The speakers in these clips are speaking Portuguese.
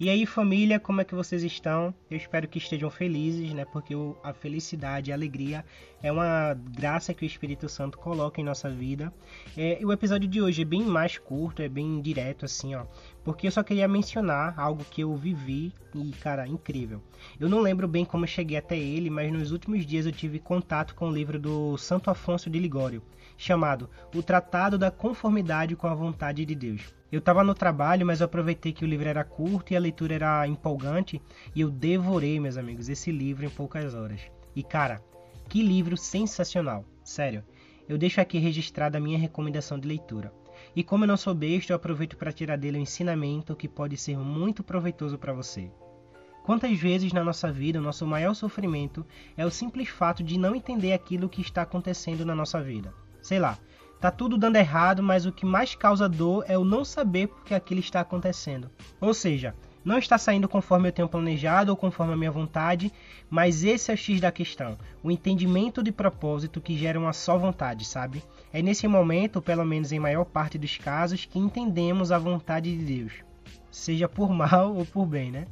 E aí, família, como é que vocês estão? Eu espero que estejam felizes, né? Porque a felicidade, a alegria é uma graça que o Espírito Santo coloca em nossa vida. É, o episódio de hoje é bem mais curto, é bem direto, assim, ó. Porque eu só queria mencionar algo que eu vivi e, cara, incrível. Eu não lembro bem como eu cheguei até ele, mas nos últimos dias eu tive contato com o livro do Santo Afonso de Ligório, chamado O Tratado da Conformidade com a Vontade de Deus. Eu estava no trabalho, mas eu aproveitei que o livro era curto e a leitura era empolgante e eu devorei, meus amigos, esse livro em poucas horas. E cara, que livro sensacional, sério. Eu deixo aqui registrada a minha recomendação de leitura. E como eu não sou besta, eu aproveito para tirar dele um ensinamento que pode ser muito proveitoso para você. Quantas vezes na nossa vida o nosso maior sofrimento é o simples fato de não entender aquilo que está acontecendo na nossa vida? Sei lá, Tá tudo dando errado, mas o que mais causa dor é o não saber porque aquilo está acontecendo. Ou seja, não está saindo conforme eu tenho planejado ou conforme a minha vontade, mas esse é o X da questão, o entendimento de propósito que gera uma só vontade, sabe? É nesse momento, pelo menos em maior parte dos casos, que entendemos a vontade de Deus, seja por mal ou por bem, né?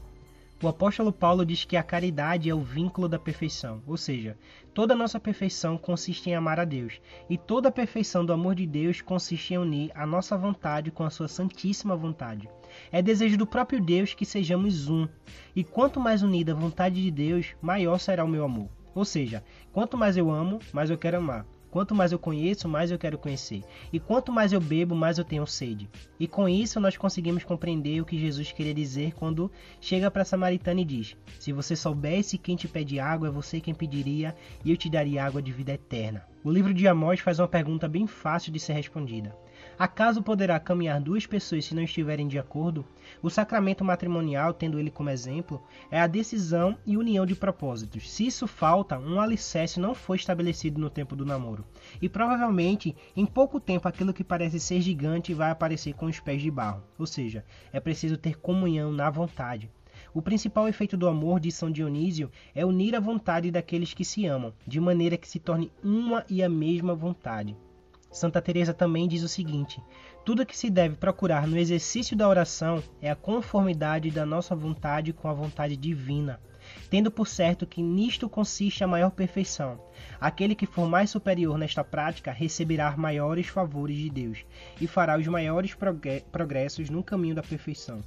O apóstolo Paulo diz que a caridade é o vínculo da perfeição, ou seja, toda a nossa perfeição consiste em amar a Deus, e toda a perfeição do amor de Deus consiste em unir a nossa vontade com a sua santíssima vontade. É desejo do próprio Deus que sejamos um, e quanto mais unida a vontade de Deus, maior será o meu amor. Ou seja, quanto mais eu amo, mais eu quero amar. Quanto mais eu conheço, mais eu quero conhecer. E quanto mais eu bebo, mais eu tenho sede. E com isso nós conseguimos compreender o que Jesus queria dizer quando chega para a Samaritana e diz: Se você soubesse quem te pede água, é você quem pediria, e eu te daria água de vida eterna. O livro de Amós faz uma pergunta bem fácil de ser respondida. Acaso poderá caminhar duas pessoas se não estiverem de acordo? O sacramento matrimonial, tendo ele como exemplo, é a decisão e união de propósitos. Se isso falta, um alicerce não foi estabelecido no tempo do namoro. E provavelmente, em pouco tempo, aquilo que parece ser gigante vai aparecer com os pés de barro. Ou seja, é preciso ter comunhão na vontade. O principal efeito do amor, de São Dionísio, é unir a vontade daqueles que se amam, de maneira que se torne uma e a mesma vontade. Santa Teresa também diz o seguinte: tudo que se deve procurar no exercício da oração é a conformidade da nossa vontade com a vontade divina, tendo por certo que nisto consiste a maior perfeição. Aquele que for mais superior nesta prática receberá maiores favores de Deus e fará os maiores progressos no caminho da perfeição.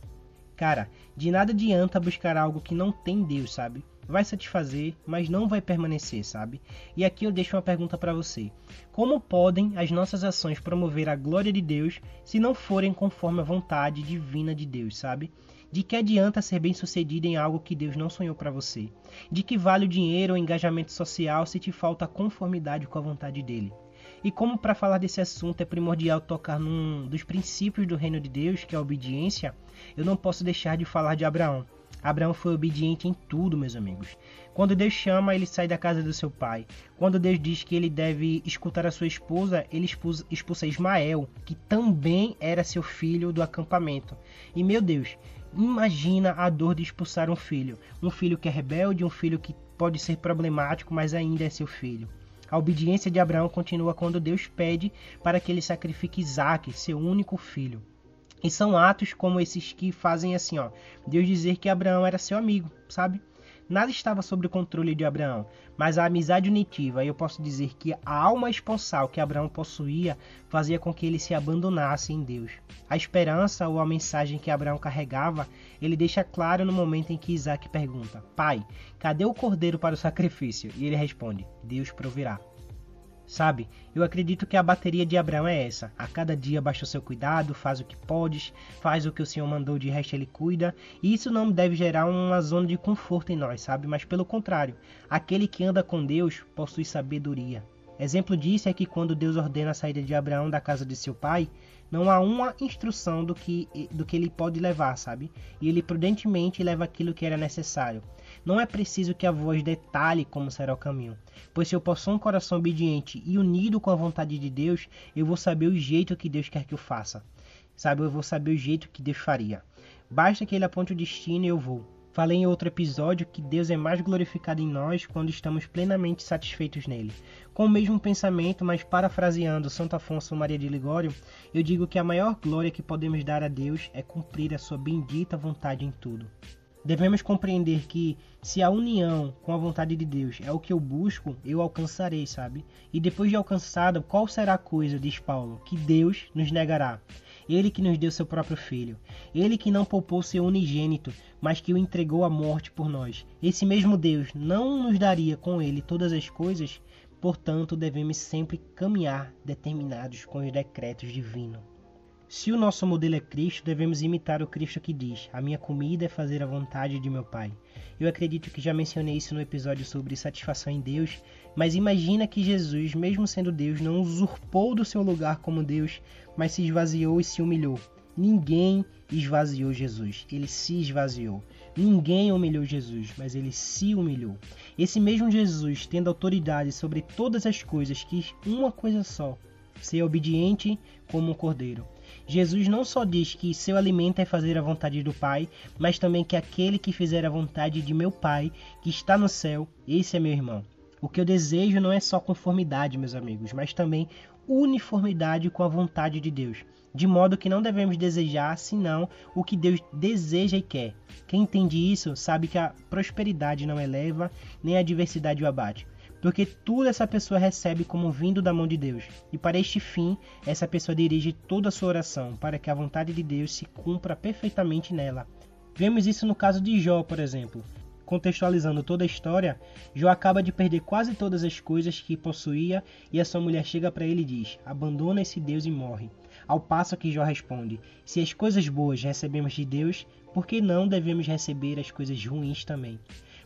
Cara, de nada adianta buscar algo que não tem Deus, sabe? Vai satisfazer, mas não vai permanecer, sabe? E aqui eu deixo uma pergunta para você: como podem as nossas ações promover a glória de Deus se não forem conforme a vontade divina de Deus, sabe? De que adianta ser bem-sucedido em algo que Deus não sonhou para você? De que vale o dinheiro ou engajamento social se te falta conformidade com a vontade dele? E como para falar desse assunto é primordial tocar num dos princípios do reino de Deus, que é a obediência, eu não posso deixar de falar de Abraão. Abraão foi obediente em tudo, meus amigos. Quando Deus chama, ele sai da casa do seu pai. Quando Deus diz que ele deve escutar a sua esposa, ele expulsa Ismael, que também era seu filho do acampamento. E meu Deus, imagina a dor de expulsar um filho. Um filho que é rebelde, um filho que pode ser problemático, mas ainda é seu filho. A obediência de Abraão continua quando Deus pede para que ele sacrifique Isaac, seu único filho. E são atos como esses que fazem assim, ó, Deus dizer que Abraão era seu amigo, sabe? Nada estava sob o controle de Abraão, mas a amizade unitiva, eu posso dizer que a alma esponsal que Abraão possuía fazia com que ele se abandonasse em Deus. A esperança ou a mensagem que Abraão carregava, ele deixa claro no momento em que Isaac pergunta: Pai, cadê o cordeiro para o sacrifício? E ele responde: Deus proverá. Sabe, eu acredito que a bateria de Abraão é essa. A cada dia baixa o seu cuidado, faz o que podes, faz o que o Senhor mandou, de resto ele cuida. E isso não deve gerar uma zona de conforto em nós, sabe? Mas pelo contrário, aquele que anda com Deus possui sabedoria. Exemplo disso é que quando Deus ordena a saída de Abraão da casa de seu pai, não há uma instrução do que, do que ele pode levar, sabe? E ele prudentemente leva aquilo que era necessário. Não é preciso que a voz detalhe como será o caminho, pois se eu possuo um coração obediente e unido com a vontade de Deus, eu vou saber o jeito que Deus quer que eu faça. Sabe, eu vou saber o jeito que Deus faria. Basta que ele aponte o destino e eu vou. Falei em outro episódio que Deus é mais glorificado em nós quando estamos plenamente satisfeitos nele. Com o mesmo pensamento, mas parafraseando Santo Afonso Maria de Ligório, eu digo que a maior glória que podemos dar a Deus é cumprir a sua bendita vontade em tudo. Devemos compreender que se a união com a vontade de Deus é o que eu busco, eu alcançarei, sabe? E depois de alcançado, qual será a coisa, diz Paulo, que Deus nos negará? Ele que nos deu seu próprio filho. Ele que não poupou seu unigênito, mas que o entregou à morte por nós. Esse mesmo Deus não nos daria com ele todas as coisas? Portanto, devemos sempre caminhar determinados com os decretos divinos. Se o nosso modelo é Cristo, devemos imitar o Cristo que diz: A minha comida é fazer a vontade de meu Pai. Eu acredito que já mencionei isso no episódio sobre satisfação em Deus, mas imagina que Jesus, mesmo sendo Deus, não usurpou do seu lugar como Deus, mas se esvaziou e se humilhou. Ninguém esvaziou Jesus, ele se esvaziou. Ninguém humilhou Jesus, mas ele se humilhou. Esse mesmo Jesus, tendo autoridade sobre todas as coisas, quis uma coisa só: ser obediente como um cordeiro. Jesus não só diz que seu alimento é fazer a vontade do Pai, mas também que aquele que fizer a vontade de meu Pai, que está no céu, esse é meu irmão. O que eu desejo não é só conformidade, meus amigos, mas também uniformidade com a vontade de Deus. De modo que não devemos desejar senão o que Deus deseja e quer. Quem entende isso sabe que a prosperidade não eleva, nem a adversidade o abate porque tudo essa pessoa recebe como vindo da mão de Deus. E para este fim, essa pessoa dirige toda a sua oração, para que a vontade de Deus se cumpra perfeitamente nela. Vemos isso no caso de Jó, por exemplo. Contextualizando toda a história, Jó acaba de perder quase todas as coisas que possuía e a sua mulher chega para ele e diz: Abandona esse Deus e morre. Ao passo que Jó responde: Se as coisas boas recebemos de Deus, por que não devemos receber as coisas ruins também?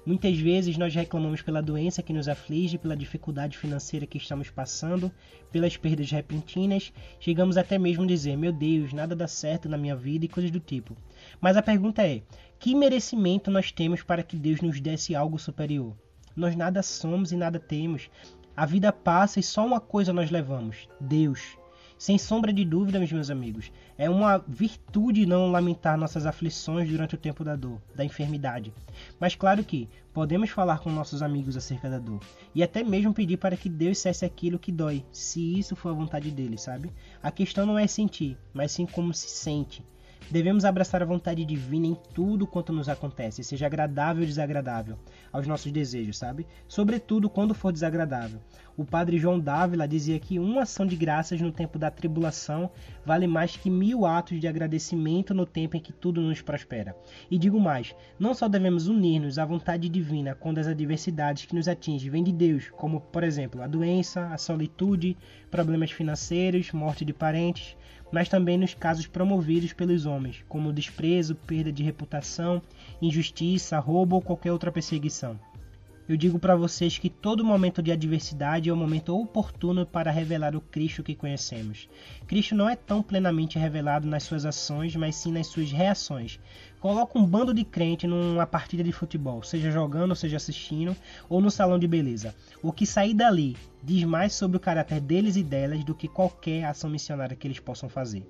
Muitas vezes nós reclamamos pela doença que nos aflige, pela dificuldade financeira que estamos passando, pelas perdas repentinas, chegamos até mesmo a dizer: Meu Deus, nada dá certo na minha vida e coisas do tipo. Mas a pergunta é: que merecimento nós temos para que Deus nos desse algo superior? Nós nada somos e nada temos. A vida passa e só uma coisa nós levamos: Deus. Sem sombra de dúvida, meus amigos, é uma virtude não lamentar nossas aflições durante o tempo da dor, da enfermidade. Mas claro que podemos falar com nossos amigos acerca da dor e até mesmo pedir para que Deus cesse aquilo que dói, se isso for a vontade dele, sabe? A questão não é sentir, mas sim como se sente. Devemos abraçar a vontade divina em tudo quanto nos acontece, seja agradável ou desagradável, aos nossos desejos, sabe? Sobretudo quando for desagradável. O padre João Dávila dizia que uma ação de graças no tempo da tribulação vale mais que mil atos de agradecimento no tempo em que tudo nos prospera. E digo mais, não só devemos unir-nos à vontade divina quando as adversidades que nos atingem vêm de Deus, como por exemplo a doença, a solitude, problemas financeiros, morte de parentes, mas também nos casos promovidos pelos homens, como desprezo, perda de reputação, injustiça, roubo ou qualquer outra perseguição. Eu digo para vocês que todo momento de adversidade é o momento oportuno para revelar o Cristo que conhecemos. Cristo não é tão plenamente revelado nas suas ações, mas sim nas suas reações. Coloca um bando de crente numa partida de futebol, seja jogando, seja assistindo, ou no salão de beleza. O que sair dali diz mais sobre o caráter deles e delas do que qualquer ação missionária que eles possam fazer.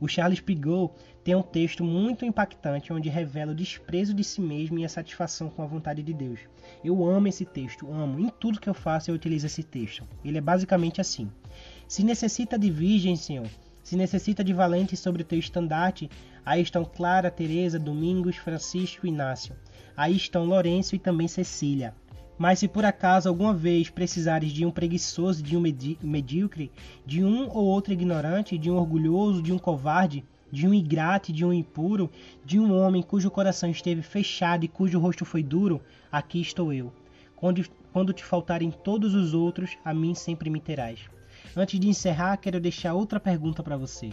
O Charles Pigot tem um texto muito impactante onde revela o desprezo de si mesmo e a satisfação com a vontade de Deus. Eu amo esse texto, amo. Em tudo que eu faço eu utilizo esse texto. Ele é basicamente assim: Se necessita de virgem, Senhor, se necessita de valente sobre o teu estandarte, aí estão Clara, Teresa, Domingos, Francisco Inácio. Aí estão Lourenço e também Cecília. Mas se por acaso alguma vez precisares de um preguiçoso, de um medíocre, de um ou outro ignorante, de um orgulhoso, de um covarde, de um ingrato, de um impuro, de um homem cujo coração esteve fechado e cujo rosto foi duro, aqui estou eu. Quando, quando te faltarem todos os outros, a mim sempre me terás. Antes de encerrar, quero deixar outra pergunta para você.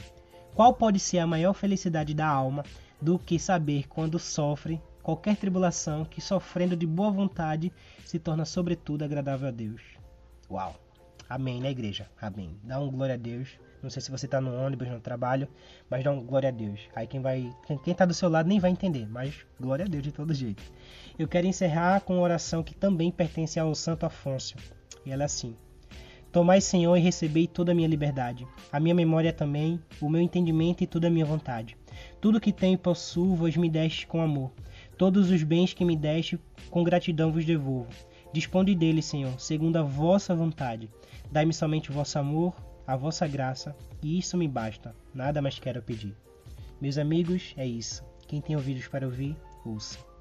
Qual pode ser a maior felicidade da alma do que saber quando sofre qualquer tribulação que, sofrendo de boa vontade, se torna sobretudo agradável a Deus. Uau! Amém, na igreja. Amém. Dá um glória a Deus. Não sei se você está no ônibus, no trabalho, mas dá um glória a Deus. Aí quem vai, quem está do seu lado nem vai entender, mas glória a Deus de todo jeito. Eu quero encerrar com uma oração que também pertence ao Santo Afonso. E ela é assim: Tomai, Senhor, e recebei toda a minha liberdade, a minha memória também, o meu entendimento e toda a minha vontade. Tudo que tenho e possuo vos me deste com amor. Todos os bens que me deste, com gratidão vos devolvo. Disponde deles, Senhor, segundo a vossa vontade. Dai-me somente o vosso amor, a vossa graça, e isso me basta. Nada mais quero pedir. Meus amigos, é isso. Quem tem ouvidos para ouvir, ouça.